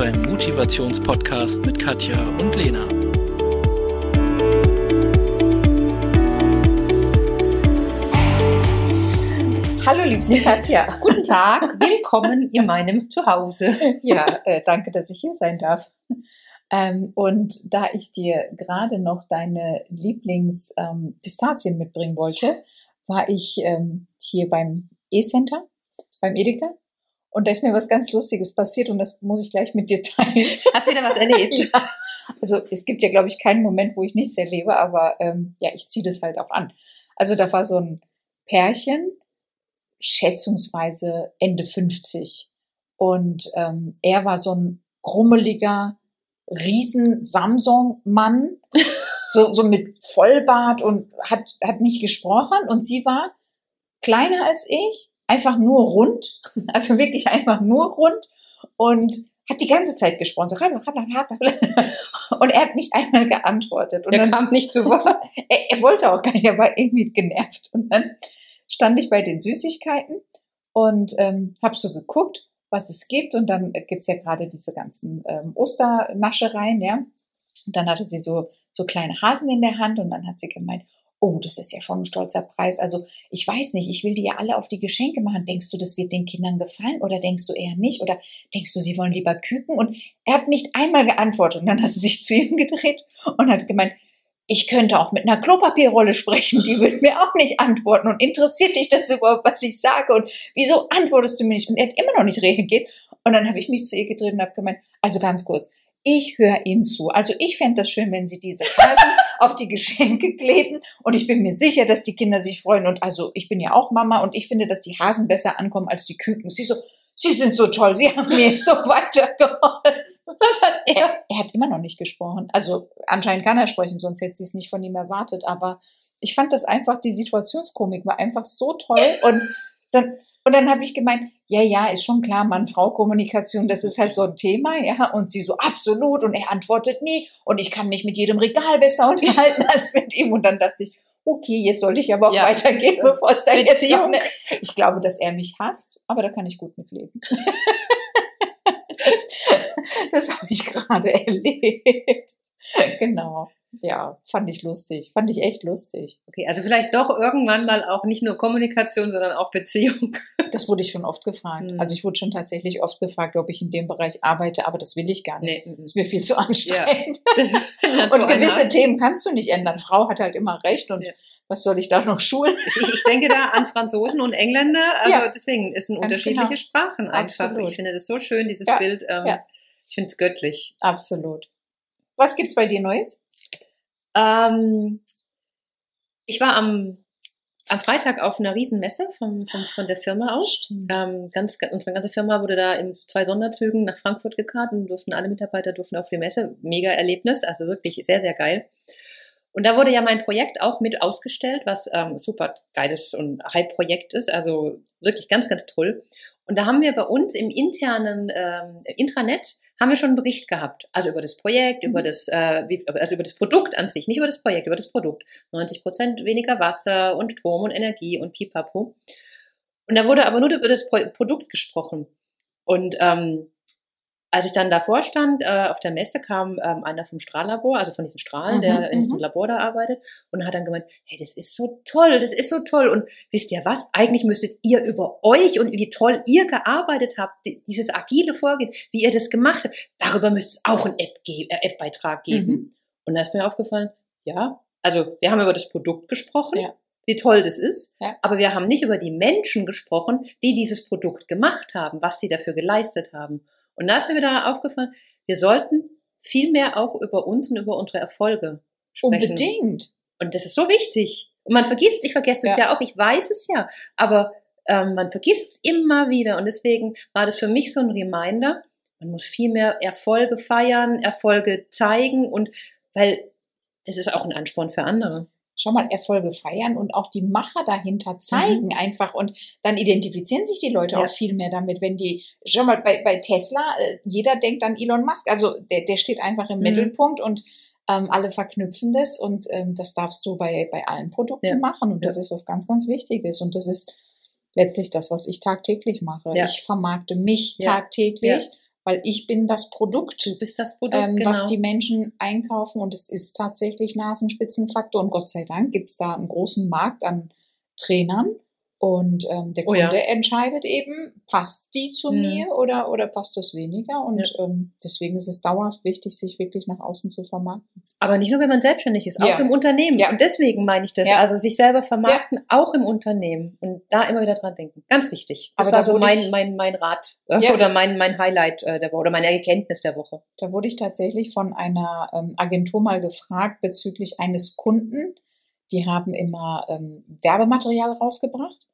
beim Motivationspodcast mit Katja und Lena. Hallo, liebste Katja. Guten Tag, willkommen in meinem Zuhause. Ja, äh, danke, dass ich hier sein darf. Ähm, und da ich dir gerade noch deine Lieblingspistazien ähm, mitbringen wollte, war ich ähm, hier beim E-Center, beim Edeka und da ist mir was ganz Lustiges passiert und das muss ich gleich mit dir teilen. Hast du wieder was erlebt? ja. Also es gibt ja, glaube ich, keinen Moment, wo ich nichts erlebe, aber ähm, ja, ich ziehe das halt auch an. Also da war so ein Pärchen, schätzungsweise Ende 50. Und ähm, er war so ein grummeliger, riesen Samsung-Mann, so, so mit Vollbart und hat, hat nicht gesprochen. Und sie war kleiner als ich, einfach nur rund, also wirklich einfach nur rund und hat die ganze Zeit gesprochen. So, und er hat nicht einmal geantwortet. Und er dann, kam nicht zu Wort. er, er, wollte auch gar nicht, er war irgendwie genervt. Und dann stand ich bei den Süßigkeiten und ähm, habe so geguckt, was es gibt. Und dann gibt's ja gerade diese ganzen ähm, Osternaschereien, ja. Und dann hatte sie so, so kleine Hasen in der Hand und dann hat sie gemeint, oh, das ist ja schon ein stolzer Preis. Also ich weiß nicht, ich will die ja alle auf die Geschenke machen. Denkst du, das wird den Kindern gefallen oder denkst du eher nicht? Oder denkst du, sie wollen lieber küken? Und er hat nicht einmal geantwortet. Und dann hat sie sich zu ihm gedreht und hat gemeint, ich könnte auch mit einer Klopapierrolle sprechen, die wird mir auch nicht antworten. Und interessiert dich das überhaupt, was ich sage? Und wieso antwortest du mir nicht? Und er hat immer noch nicht reagiert. Und dann habe ich mich zu ihr gedreht und habe gemeint, also ganz kurz, ich höre Ihnen zu. Also ich fände das schön, wenn Sie diese Hasen auf die Geschenke kleben. Und ich bin mir sicher, dass die Kinder sich freuen. Und also ich bin ja auch Mama und ich finde, dass die Hasen besser ankommen als die Küken. Sie so, Sie sind so toll, Sie haben mir so weitergeholfen. Was hat er? Er hat immer noch nicht gesprochen. Also anscheinend kann er sprechen, sonst hätte sie es nicht von ihm erwartet. Aber ich fand das einfach, die Situationskomik war einfach so toll. Und dann, und dann habe ich gemeint, ja, ja, ist schon klar, Mann-Frau-Kommunikation, das ist halt so ein Thema, ja. Und sie so, absolut. Und er antwortet nie. Und ich kann mich mit jedem Regal besser unterhalten als mit ihm. Und dann dachte ich, okay, jetzt sollte ich aber auch ja. weitergehen, bevor es da jetzt noch eine... Ich glaube, dass er mich hasst, aber da kann ich gut mitleben. das das habe ich gerade erlebt. Genau ja, fand ich lustig. Fand ich echt lustig. Okay, also vielleicht doch irgendwann mal auch nicht nur Kommunikation, sondern auch Beziehung. Das wurde ich schon oft gefragt. Hm. Also ich wurde schon tatsächlich oft gefragt, ob ich in dem Bereich arbeite, aber das will ich gar nicht. Nee. Das ist mir viel zu anstrengend. Ja, und gewisse Themen kannst du nicht ändern. Frau hat halt immer recht und ja. was soll ich da noch schulen? Ich, ich denke da an Franzosen und Engländer. Also ja, deswegen, es sind unterschiedliche genau. Sprachen einfach. Absolut. Ich finde das so schön, dieses Bild. Ähm, ich finde es göttlich. Absolut. Was gibt's bei dir Neues? Ähm, ich war am, am Freitag auf einer Riesenmesse von, von, von der Firma aus. Ähm, ganz, unsere ganze Firma wurde da in zwei Sonderzügen nach Frankfurt gekarrt und durften alle Mitarbeiter durften auf die Messe. Mega Erlebnis, also wirklich sehr, sehr geil. Und da wurde ja mein Projekt auch mit ausgestellt, was ähm, super geiles und Hype-Projekt ist, also wirklich ganz, ganz toll. Und da haben wir bei uns im internen ähm, Intranet haben wir schon einen Bericht gehabt. Also über das Projekt, über mhm. das, äh, also über das Produkt an sich, nicht über das Projekt, über das Produkt. 90 Prozent weniger Wasser und Strom und Energie und Pipapo. Und da wurde aber nur über das Produkt gesprochen. Und ähm, als ich dann davor stand, äh, auf der Messe kam ähm, einer vom Strahllabor, also von diesen Strahlen, mhm, der in diesem mhm. Labor da arbeitet, und hat dann gemeint, hey, das ist so toll, das ist so toll. Und wisst ihr was? Eigentlich müsstet ihr über euch und wie toll ihr gearbeitet habt, dieses agile Vorgehen, wie ihr das gemacht habt, darüber müsste es auch einen App-Beitrag äh, App geben. Mhm. Und da ist mir aufgefallen, ja, also wir haben über das Produkt gesprochen. Ja wie toll das ist. Ja. Aber wir haben nicht über die Menschen gesprochen, die dieses Produkt gemacht haben, was sie dafür geleistet haben. Und da ist mir wieder aufgefallen, wir sollten viel mehr auch über uns und über unsere Erfolge sprechen. Unbedingt. Und das ist so wichtig. Und man vergisst, ich vergesse es ja. ja auch, ich weiß es ja, aber ähm, man vergisst es immer wieder. Und deswegen war das für mich so ein Reminder, man muss viel mehr Erfolge feiern, Erfolge zeigen und weil das ist auch ein Ansporn für andere schau mal, Erfolge feiern und auch die Macher dahinter zeigen mhm. einfach und dann identifizieren sich die Leute ja. auch viel mehr damit, wenn die, schau mal, bei, bei Tesla, äh, jeder denkt an Elon Musk, also der, der steht einfach im mhm. Mittelpunkt und ähm, alle verknüpfen das und ähm, das darfst du bei, bei allen Produkten ja. machen und ja. das ist was ganz, ganz Wichtiges und das ist letztlich das, was ich tagtäglich mache. Ich vermarkte mich tagtäglich weil ich bin das Produkt, Du bist das Produkt, ähm, genau. was die Menschen einkaufen und es ist tatsächlich Nasenspitzenfaktor und Gott sei Dank gibt es da einen großen Markt an Trainern und ähm, der Oh Kunde ja. entscheidet eben, passt die zu Mhm. mir oder, oder passt das weniger und ähm, deswegen ist es dauerhaft wichtig, sich wirklich nach außen zu vermarkten. Aber nicht nur, wenn man selbstständig ist, auch Ja. im Unternehmen. Ja. Und deswegen meine ich das. Ja. Also sich selber vermarkten, auch im Unternehmen. Und da immer wieder dran denken. Ganz wichtig. Das Aber war da so mein, mein, mein Rat äh, Ja. oder mein, mein Highlight äh, der Woche oder meine Erkenntnis der Woche. Da wurde ich tatsächlich von einer ähm, Agentur mal gefragt bezüglich eines Kunden. Die haben immer ähm, Werbematerial rausgebracht.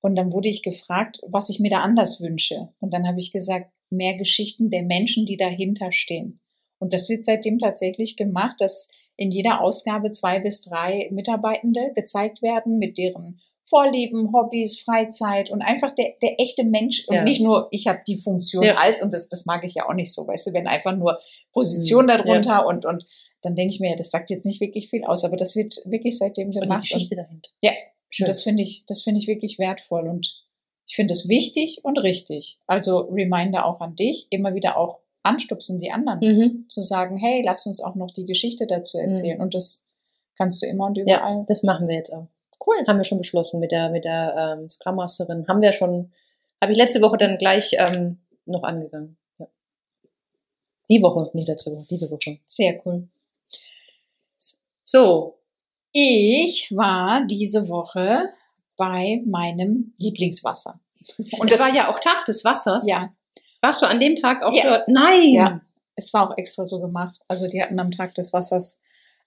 Und dann wurde ich gefragt, was ich mir da anders wünsche. Und dann habe ich gesagt, mehr Geschichten der Menschen, die dahinter stehen. Und das wird seitdem tatsächlich gemacht, dass in jeder Ausgabe zwei bis drei Mitarbeitende gezeigt werden mit deren Vorlieben, Hobbys, Freizeit und einfach der, der echte Mensch und Ja. nicht nur, ich habe die Funktion Ja. als und das, das mag ich ja auch nicht so, weißt du, wenn einfach nur Position Mhm. darunter und, und dann denke ich mir, das sagt jetzt nicht wirklich viel aus, aber das wird wirklich seitdem Und die gemacht. Geschichte dahinter. Ja, Schön. das finde ich, das finde ich wirklich wertvoll und ich finde es wichtig und richtig. Also Reminder auch an dich, immer wieder auch anstupsen die anderen, Mhm. zu sagen, hey, lass uns auch noch die Geschichte dazu erzählen und das kannst du immer und Ja, überall. das machen wir jetzt auch. Cool. Haben wir schon beschlossen mit der, mit der ähm, Scrum Masterin. Haben wir schon, habe ich letzte Woche dann gleich ähm, noch angegangen. Ja. Die Woche, nicht letzte Woche, diese Woche. Sehr cool. So, Ich war diese Woche bei meinem Lieblingswasser. und es war ja auch Tag des Wassers. Ja. Warst du an dem Tag auch Ja. dort? Nein! Ja, es war auch extra so gemacht. Also die hatten am Tag des Wassers.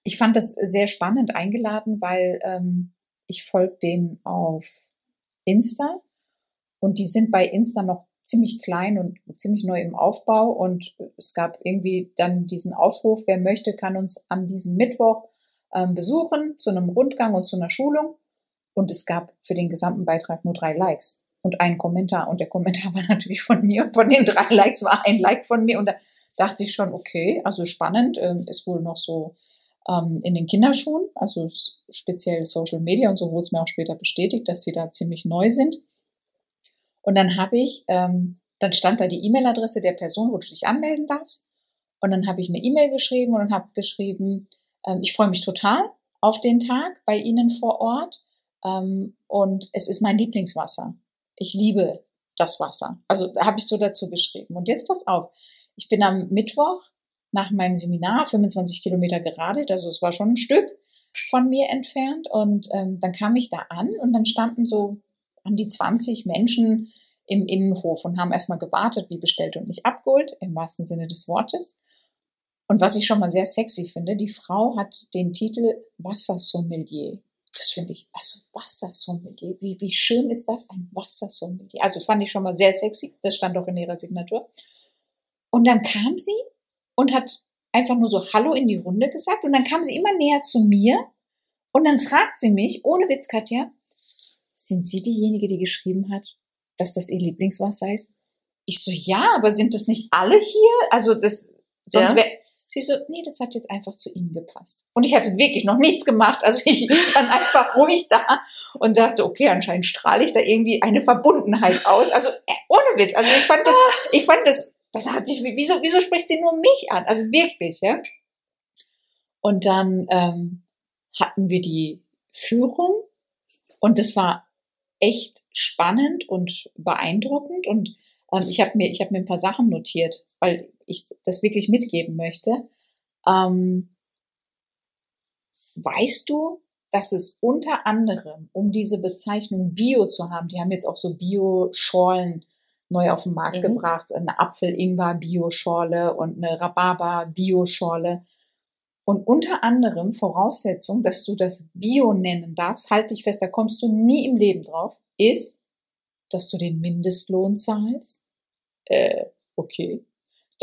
Ich fand das sehr spannend eingeladen, weil ähm, ich folge denen auf Insta und die sind bei Insta noch ziemlich klein und ziemlich neu im Aufbau und es gab irgendwie dann diesen Aufruf, wer möchte, kann uns an diesem Mittwoch ähm, besuchen zu einem Rundgang und zu einer Schulung. Und es gab für den gesamten Beitrag nur drei Likes. Und einen Kommentar. Und der Kommentar war natürlich von mir. Und von den drei Likes war ein Like von mir. Und da dachte ich schon, okay, also spannend, ähm, ist wohl noch so ähm, in den Kinderschuhen, also speziell Social Media. Und so wurde es mir auch später bestätigt, dass sie da ziemlich neu sind. Und dann habe ich, ähm, dann stand da die E-Mail-Adresse der Person, wo du dich anmelden darfst. Und dann habe ich eine E-Mail geschrieben und habe geschrieben, ähm, ich freue mich total auf den Tag bei Ihnen vor Ort. Ähm, und es ist mein Lieblingswasser. Ich liebe das Wasser. Also habe ich so dazu geschrieben. Und jetzt pass auf. Ich bin am Mittwoch nach meinem Seminar 25 Kilometer geradelt, also es war schon ein Stück von mir entfernt. Und ähm, dann kam ich da an und dann standen so an die 20 Menschen im Innenhof und haben erstmal gewartet, wie bestellt und nicht abgeholt, im wahrsten Sinne des Wortes. Und was ich schon mal sehr sexy finde, die Frau hat den Titel Wassersommelier. Das finde ich, also Wassersommelier, wie, wie schön ist das, ein Wassersommelier? Also fand ich schon mal sehr sexy, das stand auch in ihrer Signatur. Und dann kam sie und hat einfach nur so Hallo in die Runde gesagt und dann kam sie immer näher zu mir und dann fragt sie mich, ohne Witz, Katja, sind Sie diejenige, die geschrieben hat, dass das Ihr Lieblingswasser ist? Ich so, ja, aber sind das nicht alle hier? Also das, sonst Ja. wäre, sie so, nee, das hat jetzt einfach zu Ihnen gepasst. Und ich hatte wirklich noch nichts gemacht. Also ich stand einfach ruhig da und dachte, okay, anscheinend strahle ich da irgendwie eine Verbundenheit aus. Also äh, ohne Witz. Also ich fand das, ich fand das, da dachte ich, wieso, wieso spricht sie nur mich an? Also wirklich, ja. Und dann ähm, hatten wir die Führung und das war echt spannend und beeindruckend und ähm, ich habe mir ich habe mir ein paar Sachen notiert, weil ich das wirklich mitgeben möchte. Ähm, weißt du, dass es unter anderem, um diese Bezeichnung Bio zu haben, die haben jetzt auch so Bio-Schorlen neu auf den Markt Mhm. gebracht, eine Apfel-Ingwer-Bio-Schorle und eine Rhabarber-Bio-Schorle. Und unter anderem Voraussetzung, dass du das Bio nennen darfst, halt dich fest, da kommst du nie im Leben drauf, ist, dass du den Mindestlohn zahlst. Äh, okay.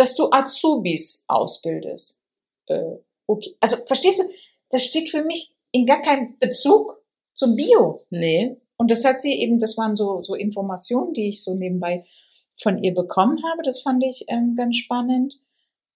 Dass du Azubis ausbildest. Äh, okay. Also verstehst du, das steht für mich in gar keinem Bezug zum Bio. Nee. Und das hat sie eben, das waren so, so Informationen, die ich so nebenbei von ihr bekommen habe. Das fand ich ähm, ganz spannend.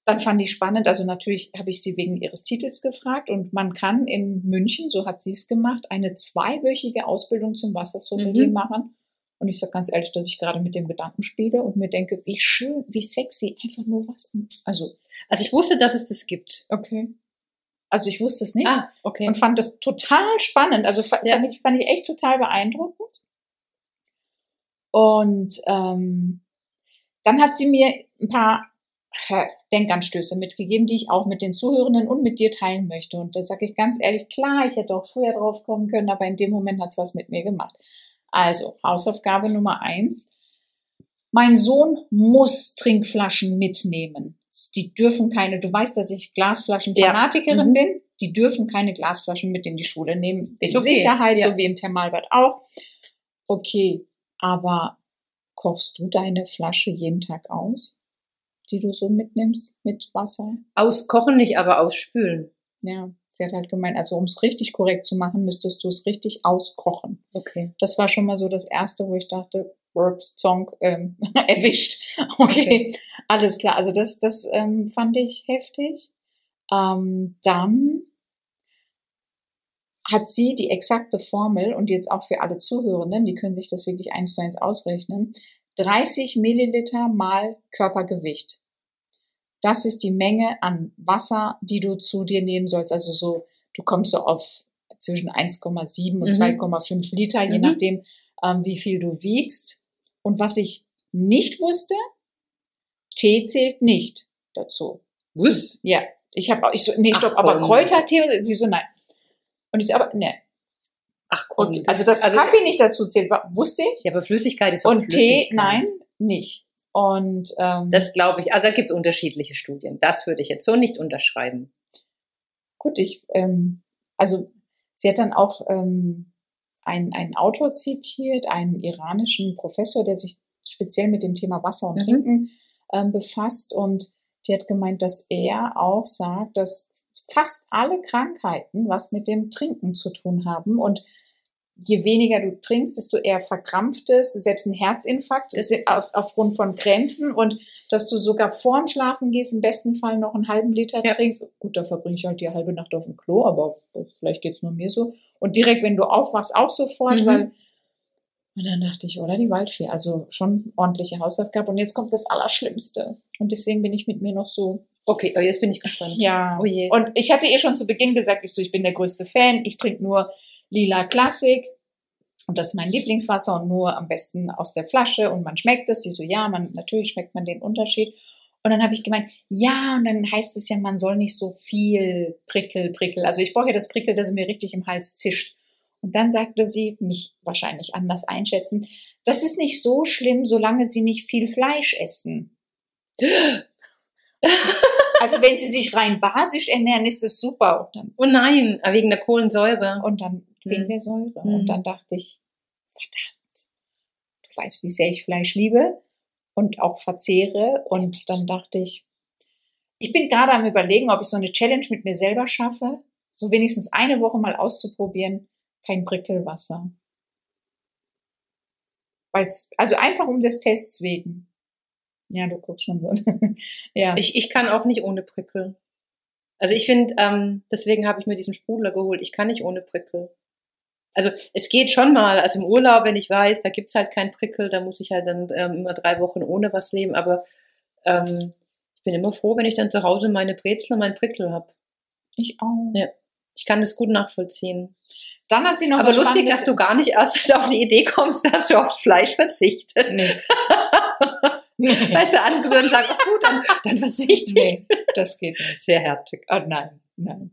Dann fand ich spannend, also natürlich habe ich sie wegen ihres Titels gefragt und man kann in München, so hat sie es gemacht, eine zweiwöchige Ausbildung zum Wassersommelier Mhm. machen. Und ich sage ganz ehrlich, dass ich gerade mit dem Gedanken spiele und mir denke, wie schön, wie sexy, einfach nur was. Also, Also ich wusste, dass es das gibt. okay. Also ich wusste es nicht Ah, okay. und fand das total spannend. Also fa- Ja. fand, ich, fand ich echt total beeindruckend. Und ähm, dann hat sie mir ein paar äh, Denkanstöße mitgegeben, die ich auch mit den Zuhörenden und mit dir teilen möchte. Und da sage ich ganz ehrlich, klar, ich hätte auch früher drauf kommen können, aber in dem Moment hat es was mit mir gemacht. Also, Hausaufgabe Nummer eins. Mein Sohn muss Trinkflaschen mitnehmen. Die dürfen keine, du weißt, dass ich Glasflaschenfanatikerin Mhm. bin. Die dürfen keine Glasflaschen mit in die Schule nehmen. Wegen okay, Sicherheit, ja. so wie im Thermalbad auch. Okay, aber kochst du deine Flasche jeden Tag aus, die du so mitnimmst mit Wasser? Auskochen nicht, aber ausspülen. Ja, sie hat halt gemeint, also um es richtig korrekt zu machen, müsstest du es richtig auskochen. Okay. Das war schon mal so das Erste, wo ich dachte, Worps Song ähm, erwischt. Okay, alles klar. Also das, das ähm, fand ich heftig. Ähm, dann hat sie die exakte Formel und jetzt auch für alle Zuhörenden, die können sich das wirklich eins zu eins ausrechnen. 30 Milliliter mal Körpergewicht. Das ist die Menge an Wasser, die du zu dir nehmen sollst. Also so, du kommst so auf zwischen 1,7 und Mhm. 2,5 Liter, je Mhm. nachdem, ähm, wie viel du wiegst. Und was ich nicht wusste, Tee zählt nicht dazu. Was? Ja, ich habe auch, ich so, nee, Ach, stopp, aber. Kräutertee, und sie so, nein. Und ich so, aber, ne. Ach komm. Okay. Also, dass Kaffee nicht dazu zählt, wusste ich. Ja, aber Flüssigkeit ist doch Und Tee, nein, nicht. Und, ähm, Das glaube ich. Also da gibt es unterschiedliche Studien. Das würde ich jetzt so nicht unterschreiben. gut, ich, ähm, also, sie hat dann auch, ähm, einen, einen Autor zitiert, einen iranischen Professor, der sich speziell mit dem Thema Wasser und Mhm. Trinken ähm, befasst. Und die hat gemeint, dass er auch sagt, dass fast alle Krankheiten was mit dem Trinken zu tun haben. Und je weniger du trinkst, desto eher verkrampft es. Selbst ein Herzinfarkt ist aus, aufgrund von Krämpfen und dass du sogar vorm Schlafen gehst, im besten Fall noch einen halben Liter Ja. trinkst. Gut, da verbringe ich halt die halbe Nacht auf dem Klo, aber vielleicht geht's nur mir so. Und direkt, wenn du aufwachst, auch sofort, Mhm. weil und dann dachte ich, oder die Waldfee, also schon ordentliche Hausaufgabe. Und jetzt kommt das Allerschlimmste. Und deswegen bin ich mit mir noch so, Okay, aber jetzt bin ich gespannt. ja. Oh je. Und ich hatte ihr schon zu Beginn gesagt, ich so, ich bin der größte Fan, ich trinke nur lila Klassik. Und das ist mein Lieblingswasser und nur am besten aus der Flasche und man schmeckt es. Sie so, ja, man, natürlich schmeckt man den Unterschied. Und dann habe ich gemeint, ja, und dann heißt es ja, man soll nicht so viel Prickel, Prickel. Also ich brauche ja das Prickel, dass es mir richtig im Hals zischt. Und dann sagte sie, mich wahrscheinlich anders einschätzen, das ist nicht so schlimm, solange sie nicht viel Fleisch essen. Also wenn sie sich rein basisch ernähren, ist es super. Und dann, Oh nein, wegen der Kohlensäure. und dann wegen Hm. der Säure. Hm. Und dann dachte ich, verdammt, du weißt, wie sehr ich Fleisch liebe und auch verzehre. Und dann dachte ich, ich bin gerade am überlegen, ob ich so eine Challenge mit mir selber schaffe, so wenigstens eine Woche mal auszuprobieren, kein Prickelwasser. Weil's, also einfach um des Tests wegen. Ja, du guckst schon so. ja. Ich, ich kann auch nicht ohne Prickel. Also ich finde, ähm, deswegen habe ich mir diesen Sprudler geholt. Ich kann nicht ohne Prickel. Also es geht schon mal, also im Urlaub, wenn ich weiß, da gibt's halt kein Prickel, da muss ich halt dann ähm, immer drei Wochen ohne was leben. Aber ähm, ich bin immer froh, wenn ich dann zu Hause meine Brezel und meinen Prickel habe. ich auch. Ja. Ich kann das gut nachvollziehen. Dann hat sie noch Aber lustig, dass du gar nicht erst auf die Idee kommst, dass du aufs Fleisch verzichtest. Nee. nee. Weißt du, andere würden sagen, oh, gut, dann, dann verzichte ich. nee, das geht nicht. Sehr herzig. Oh, nein, nein.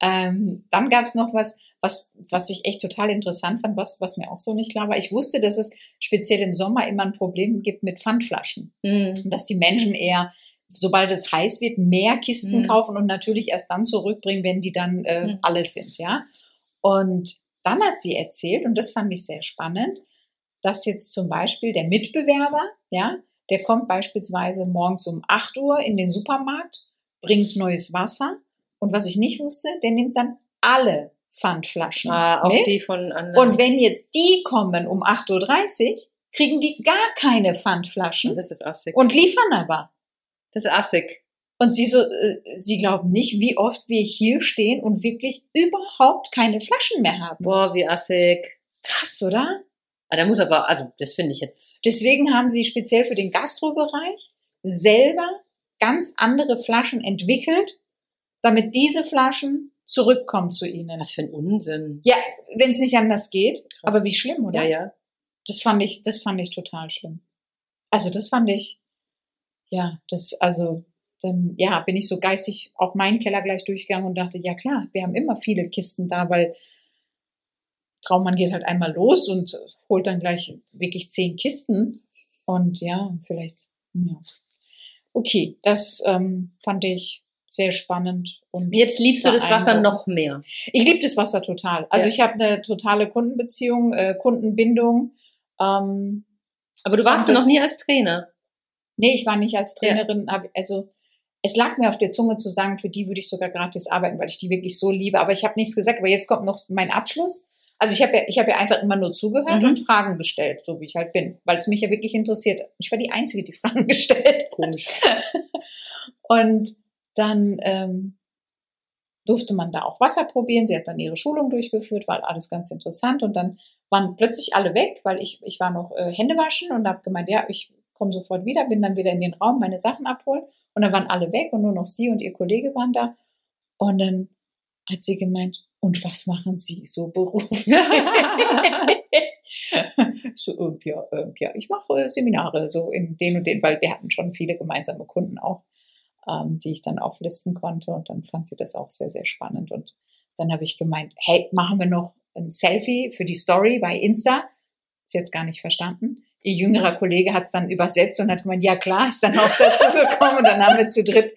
Ähm, dann gab es noch was, was, was ich echt total interessant fand, was, was mir auch so nicht klar war. Ich wusste, dass es speziell im Sommer immer ein Problem gibt mit Pfandflaschen. Mhm. Und dass die Menschen eher, sobald es heiß wird, mehr Kisten Mhm. kaufen und natürlich erst dann zurückbringen, wenn die dann äh, Mhm. alle sind, ja. Und dann hat sie erzählt, und das fand ich sehr spannend, dass jetzt zum Beispiel der Mitbewerber, ja, der kommt beispielsweise morgens um 8 Uhr in den Supermarkt, bringt neues Wasser. Und was ich nicht wusste, der nimmt dann alle Pfandflaschen Ah, auch mit. die von anderen. Und wenn jetzt die kommen um 8.30 Uhr, kriegen die gar keine Pfandflaschen das ist assig. und liefern aber. das ist assig. Und sie so, äh, sie glauben nicht, wie oft wir hier stehen und wirklich überhaupt keine Flaschen mehr haben. Boah, wie assig. Krass, oder? Ah, da muss aber, also das finde ich jetzt. Deswegen haben sie speziell für den Gastrobereich selber ganz andere Flaschen entwickelt, damit diese Flaschen zurückkommen zu ihnen. Was für ein Unsinn. Ja, wenn es nicht anders geht. Krass. Aber wie schlimm, oder? Ja, ja. Das fand ich, das fand ich total schlimm. Also das fand ich, ja, das, also dann, ja, bin ich so geistig auch meinen Keller gleich durchgegangen und dachte, ja klar, wir haben immer viele Kisten da, weil Traummann geht halt einmal los und holt dann gleich wirklich zehn Kisten. Und ja, vielleicht, ja. Okay, das ähm, fand ich sehr spannend. Und Jetzt liebst du das Wasser noch mehr. Ich liebe das Wasser total. Also Ja. ich habe eine totale Kundenbeziehung, äh, Kundenbindung. Ähm, Aber du warst Und noch nie als Trainer. nee, ich war nicht als Ja. Trainerin, hab, also es lag mir auf der Zunge zu sagen, für die würde ich sogar gratis arbeiten, weil ich die wirklich so liebe. Aber ich habe nichts gesagt. Aber jetzt kommt noch mein Abschluss. Also ich habe ja, ich habe ja einfach immer nur zugehört Mhm. und Fragen gestellt, so wie ich halt bin, weil es mich ja wirklich interessiert. Ich war die Einzige, die Fragen gestellt. Komisch. Und dann ähm, durfte man da auch Wasser probieren. Sie hat dann ihre Schulung durchgeführt, war alles ganz interessant. Und dann waren plötzlich alle weg, weil ich, ich war noch äh, Hände waschen und habe gemeint, ja, ich komme sofort wieder, bin dann wieder in den Raum, meine Sachen abholen. Und dann waren alle weg und nur noch sie und ihr Kollege waren da. Und dann hat sie gemeint, und was machen Sie so beruflich? so, äh, ja, äh, ja, ich mache äh, Seminare so in den und den, weil wir hatten schon viele gemeinsame Kunden auch, ähm, die ich dann auflisten konnte und dann fand sie das auch sehr, sehr spannend und dann habe ich gemeint, hey, machen wir noch ein Selfie für die Story bei Insta? Ist jetzt gar nicht verstanden. Ihr jüngerer Kollege hat es dann übersetzt und hat gemeint, ja klar, ist dann auch dazu gekommen und dann haben wir zu dritt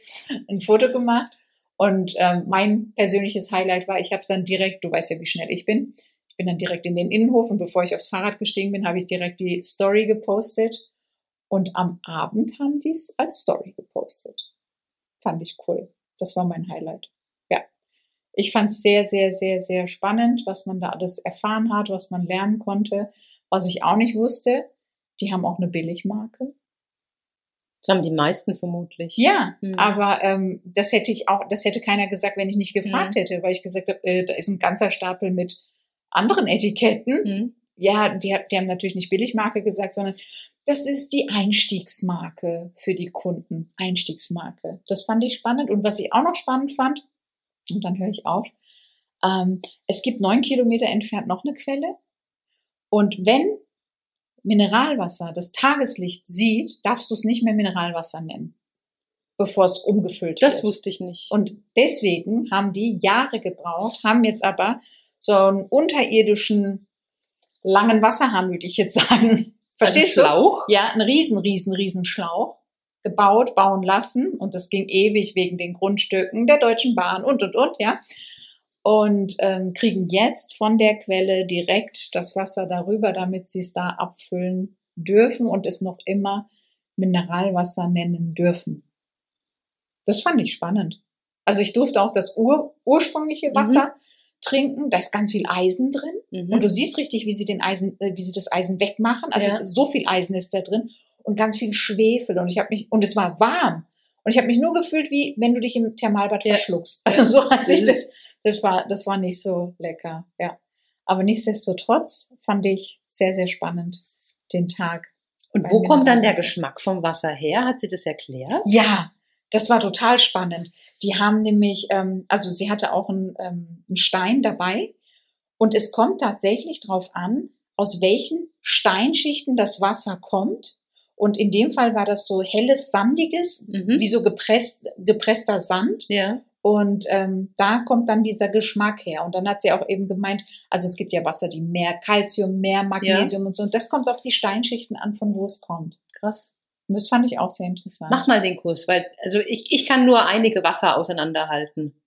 ein Foto gemacht und ähm, mein persönliches Highlight war, ich habe es dann direkt, du weißt ja, wie schnell ich bin, ich bin dann direkt in den Innenhof und bevor ich aufs Fahrrad gestiegen bin, habe ich direkt die Story gepostet. Und am Abend haben die es als Story gepostet. Fand ich cool. Das war mein Highlight. Ja. Ich fand es sehr, sehr, sehr, sehr spannend, was man da alles erfahren hat, was man lernen konnte. Was ich auch nicht wusste, die haben auch eine Billigmarke. Das haben die meisten vermutlich. Ja, Mhm. aber ähm, das hätte ich auch, das hätte keiner gesagt, wenn ich nicht gefragt Mhm. hätte, weil ich gesagt habe, äh, da ist ein ganzer Stapel mit anderen Etiketten. Mhm. Ja, die, die haben natürlich nicht Billigmarke gesagt, sondern das ist die Einstiegsmarke für die Kunden. Einstiegsmarke. Das fand ich spannend. Und was ich auch noch spannend fand, und dann höre ich auf, ähm, es gibt neun Kilometer entfernt noch eine Quelle. Und wenn Mineralwasser das Tageslicht sieht, darfst du es nicht mehr Mineralwasser nennen, bevor es umgefüllt Das wird. wusste ich nicht. Und deswegen haben die Jahre gebraucht, haben jetzt aber so einen unterirdischen langen Wasserhahn, würde ich jetzt sagen. Verstehst Ein du? Schlauch? Ja, einen riesen, riesen, riesen Schlauch gebaut, bauen lassen und das ging ewig wegen den Grundstücken der Deutschen Bahn und, und, und, ja. Und ähm, kriegen jetzt von der Quelle direkt das Wasser darüber, damit sie es da abfüllen dürfen und es noch immer Mineralwasser nennen dürfen. Das fand ich spannend. Also ich durfte auch das ur ursprüngliche Wasser trinken. Da ist ganz viel Eisen drin. Mhm. Und du siehst richtig, wie sie den Eisen, äh, wie sie das Eisen wegmachen. Also Ja. so viel Eisen ist da drin und ganz viel Schwefel. Und ich habe mich und es war warm. Und ich habe mich nur gefühlt, wie wenn du dich im Thermalbad Ja. verschluckst. Also so hat sich Mhm. das. Das war, das war nicht so lecker. Ja. Aber nichtsdestotrotz fand ich sehr, sehr spannend den Tag. Und wo kommt dann der. Geschmack vom Wasser her? Hat sie das erklärt? Ja, das war total spannend. Die haben nämlich, ähm, also sie hatte auch einen, ähm, einen Stein dabei und es kommt tatsächlich drauf an, aus welchen Steinschichten das Wasser kommt. Und in dem Fall war das so helles, sandiges, Mhm. wie so gepresst, gepresster Sand. Ja. Und ähm, da kommt dann dieser Geschmack her. Und dann hat sie auch eben gemeint, also es gibt ja Wasser, die mehr Calcium, mehr Magnesium und so. Und das kommt auf die Steinschichten an, von wo es kommt. Krass. Und das fand ich auch sehr interessant. Mach mal den Kurs, weil also ich, ich kann nur einige Wasser auseinanderhalten.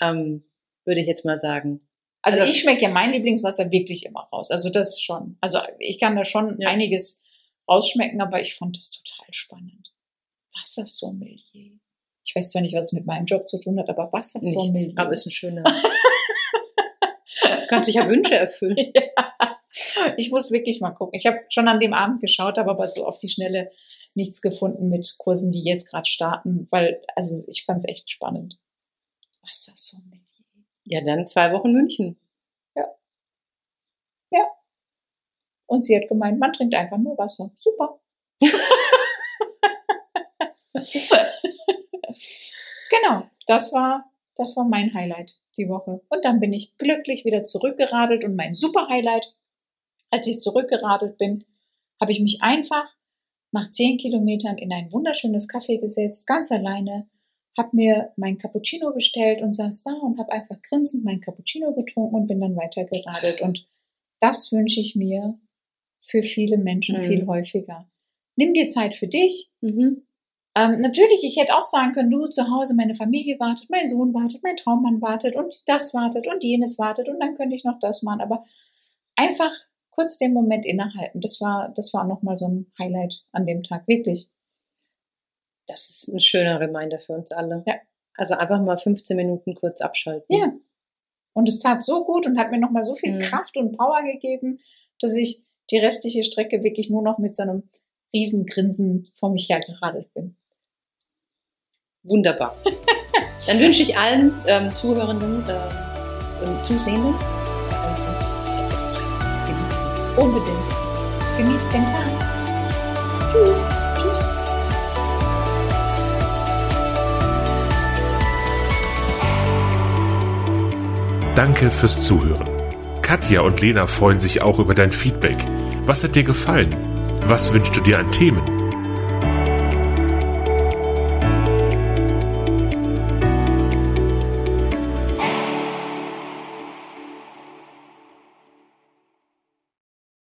Ähm, würde ich jetzt mal sagen. Also, Also- ich schmecke ja mein Lieblingswasser wirklich immer raus. Also das schon. Also ich kann da schon Ja. einiges rausschmecken, aber ich fand das total spannend. Wassersommelier. Ich weiß zwar nicht, was es mit meinem Job zu tun hat, aber Wassersommelier. Nichts, aber ist ein schöner. Kannst sich ja Wünsche erfüllen. ich muss wirklich mal gucken. Ich habe schon an dem Abend geschaut, habe aber so auf die Schnelle nichts gefunden mit Kursen, die jetzt gerade starten, weil, also ich fand es echt spannend. Wassersommelier. Ja, dann zwei Wochen München. Und sie hat gemeint, man trinkt einfach nur Wasser. Super. genau, das war, das war mein Highlight die Woche. Und dann bin ich glücklich wieder zurückgeradelt und mein super Highlight, als ich zurückgeradelt bin, habe ich mich einfach nach zehn Kilometern in ein wunderschönes Café gesetzt, ganz alleine, habe mir mein Cappuccino bestellt und saß da und habe einfach grinsend mein Cappuccino getrunken und bin dann weiter geradelt. Und das wünsche ich mir für viele Menschen mhm. viel häufiger. Nimm dir Zeit für dich. Mhm. Ähm, natürlich, ich hätte auch sagen können, du zu Hause, meine Familie wartet, mein Sohn wartet, mein Traummann wartet und das wartet und jenes wartet und dann könnte ich noch das machen. Aber einfach kurz den Moment innehalten. Das war, das war nochmal so ein Highlight an dem Tag, wirklich. Das ist ein schöner Reminder für uns alle. Ja. Also einfach mal 15 Minuten kurz abschalten. Ja. Und es tat so gut und hat mir nochmal so viel mhm. Kraft und Power gegeben, dass ich die restliche Strecke wirklich nur noch mit so einem riesen Grinsen vor mich hergeradelt bin. Wunderbar. Dann wünsche ich allen ähm, Zuhörenden äh, und Zusehenden Unbedingt. Genießt den Tag. Tschüss. Tschüss. Danke fürs Zuhören. Katja und Lena freuen sich auch über dein Feedback. Was hat dir gefallen? Was wünschst du dir an Themen?